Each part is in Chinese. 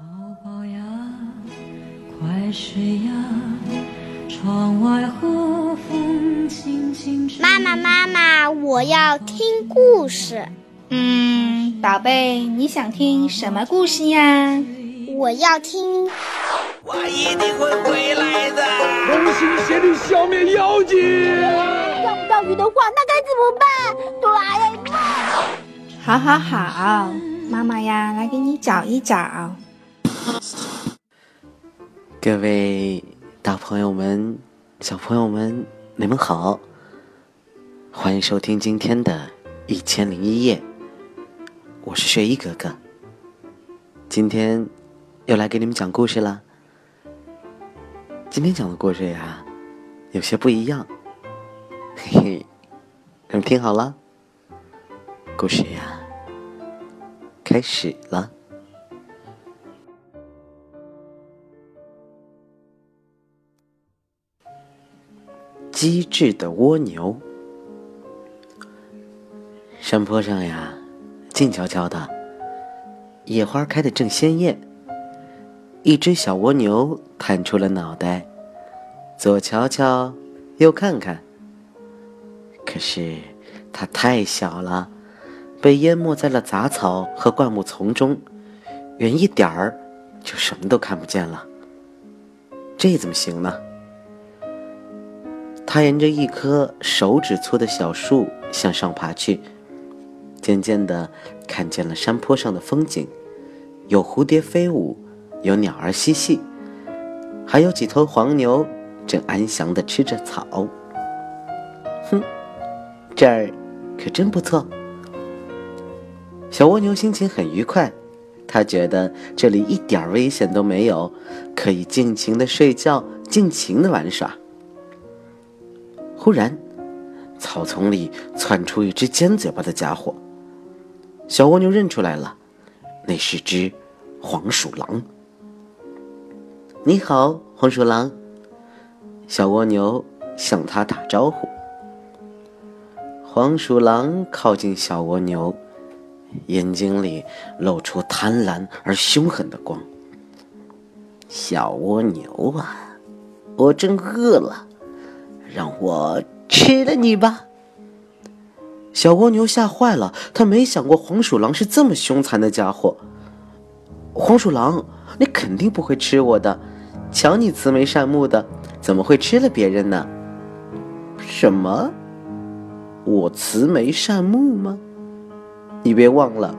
宝宝呀，快睡呀，窗外和风轻轻吹。妈妈，妈妈，我要听故事。嗯，宝贝，你想听什么故事呀？我要听。我一定会回来的。同心协力消灭妖精。钓不到鱼的话，那该怎么办？哆啦 A 梦。好好好，妈妈呀，来给你找一找。各位大朋友们、小朋友们，你们好！欢迎收听今天的《一千零一夜》，我是睡衣哥哥。今天又来给你们讲故事了。今天讲的故事呀，有些不一样，嘿嘿，你们听好了，故事呀，开始了。机智的蜗牛。山坡上呀，静悄悄的，野花开得正鲜艳。一只小蜗牛探出了脑袋，左瞧瞧，右看看。可是它太小了，被淹没在了杂草和灌木丛中，远一点儿就什么都看不见了。这怎么行呢？他沿着一棵手指粗的小树向上爬去，渐渐的看见了山坡上的风景，有蝴蝶飞舞，有鸟儿嬉戏，还有几头黄牛正安详的吃着草。哼，这儿可真不错。小蜗牛心情很愉快，它觉得这里一点危险都没有，可以尽情的睡觉，尽情的玩耍。忽然，草丛里窜出一只尖嘴巴的家伙。小蜗牛认出来了，那是只黄鼠狼。你好，黄鼠狼。小蜗牛向它打招呼。黄鼠狼靠近小蜗牛，眼睛里露出贪婪而凶狠的光。小蜗牛啊，我真饿了。让我吃了你吧！小蜗牛吓坏了，他没想过黄鼠狼是这么凶残的家伙。黄鼠狼，你肯定不会吃我的，瞧你慈眉善目的，怎么会吃了别人呢？什么？我慈眉善目吗？你别忘了，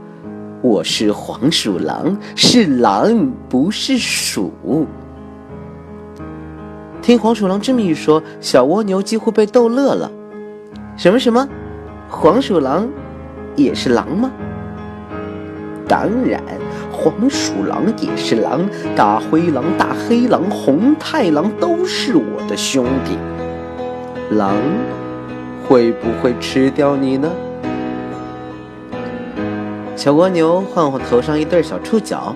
我是黄鼠狼，是狼，不是鼠。听黄鼠狼这么一说，小蜗牛几乎被逗乐了。什么什么？黄鼠狼也是狼吗？当然，黄鼠狼也是狼，大灰狼、大黑狼、红太狼都是我的兄弟。狼会不会吃掉你呢？小蜗牛晃晃头上一对小触角，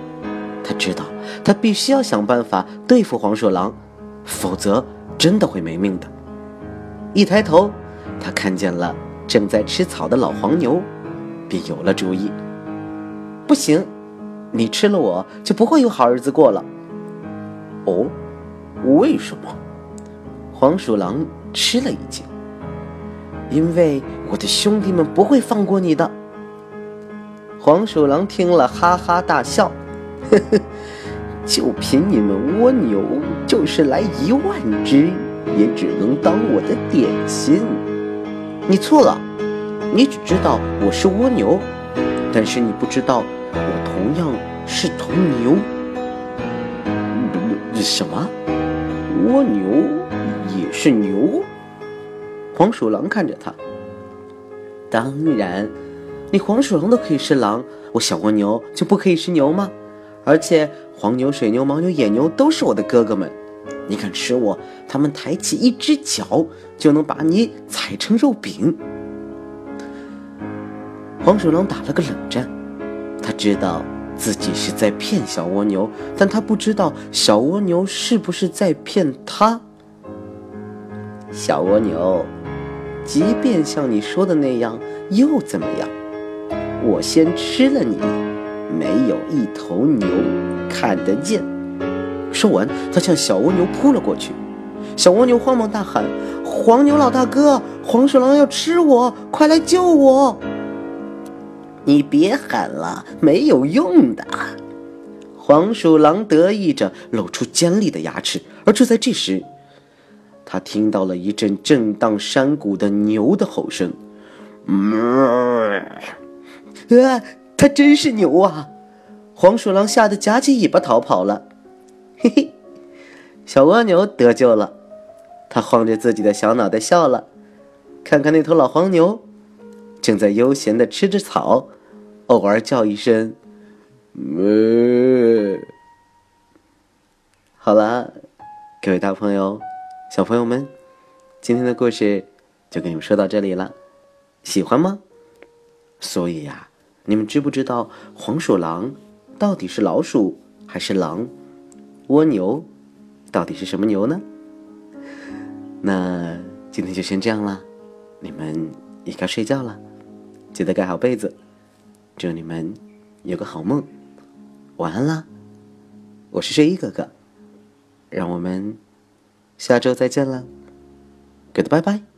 他知道，他必须要想办法对付黄鼠狼。否则，真的会没命的。一抬头，他看见了正在吃草的老黄牛，便有了主意。不行，你吃了我就不会有好日子过了。哦，为什么？黄鼠狼吃了一惊。因为我的兄弟们不会放过你的。黄鼠狼听了，哈哈大笑，呵呵。就凭你们蜗牛，就是来一万只，也只能当我的点心。你错了，你只知道我是蜗牛，但是你不知道我同样是头牛。什么？蜗牛也是牛？黄鼠狼看着他。当然，你黄鼠狼都可以是狼，我小蜗牛就不可以是牛吗？而且黄牛、水牛、牦牛、野牛都是我的哥哥们，你敢吃我，他们抬起一只脚就能把你踩成肉饼。黄鼠狼打了个冷战，他知道自己是在骗小蜗牛，但他不知道小蜗牛是不是在骗他。小蜗牛，即便像你说的那样，又怎么样？我先吃了你。没有一头牛，看得见。说完，他向小蜗牛扑了过去。小蜗牛慌忙大喊：“黄牛老大哥，黄鼠狼要吃我，快来救我！”你别喊了，没有用的。黄鼠狼得意着，露出尖利的牙齿。而就在这时，他听到了一阵震荡山谷的牛的吼声。啊，他真是牛啊！黄鼠狼吓得夹起尾巴逃跑了。嘿嘿，小蜗牛得救了，他晃着自己的小脑袋笑了。看看那头老黄牛，正在悠闲的吃着草，偶尔叫一声“哞”。好了，各位大朋友、小朋友们，今天的故事就给你们说到这里了，喜欢吗？所以呀，你们知不知道黄鼠狼到底是老鼠还是狼？蜗牛到底是什么牛呢？那今天就先这样啦，你们也该睡觉了，记得盖好被子，祝你们有个好梦，晚安啦！我是睡衣哥哥，让我们下周再见了，Goodbye bye。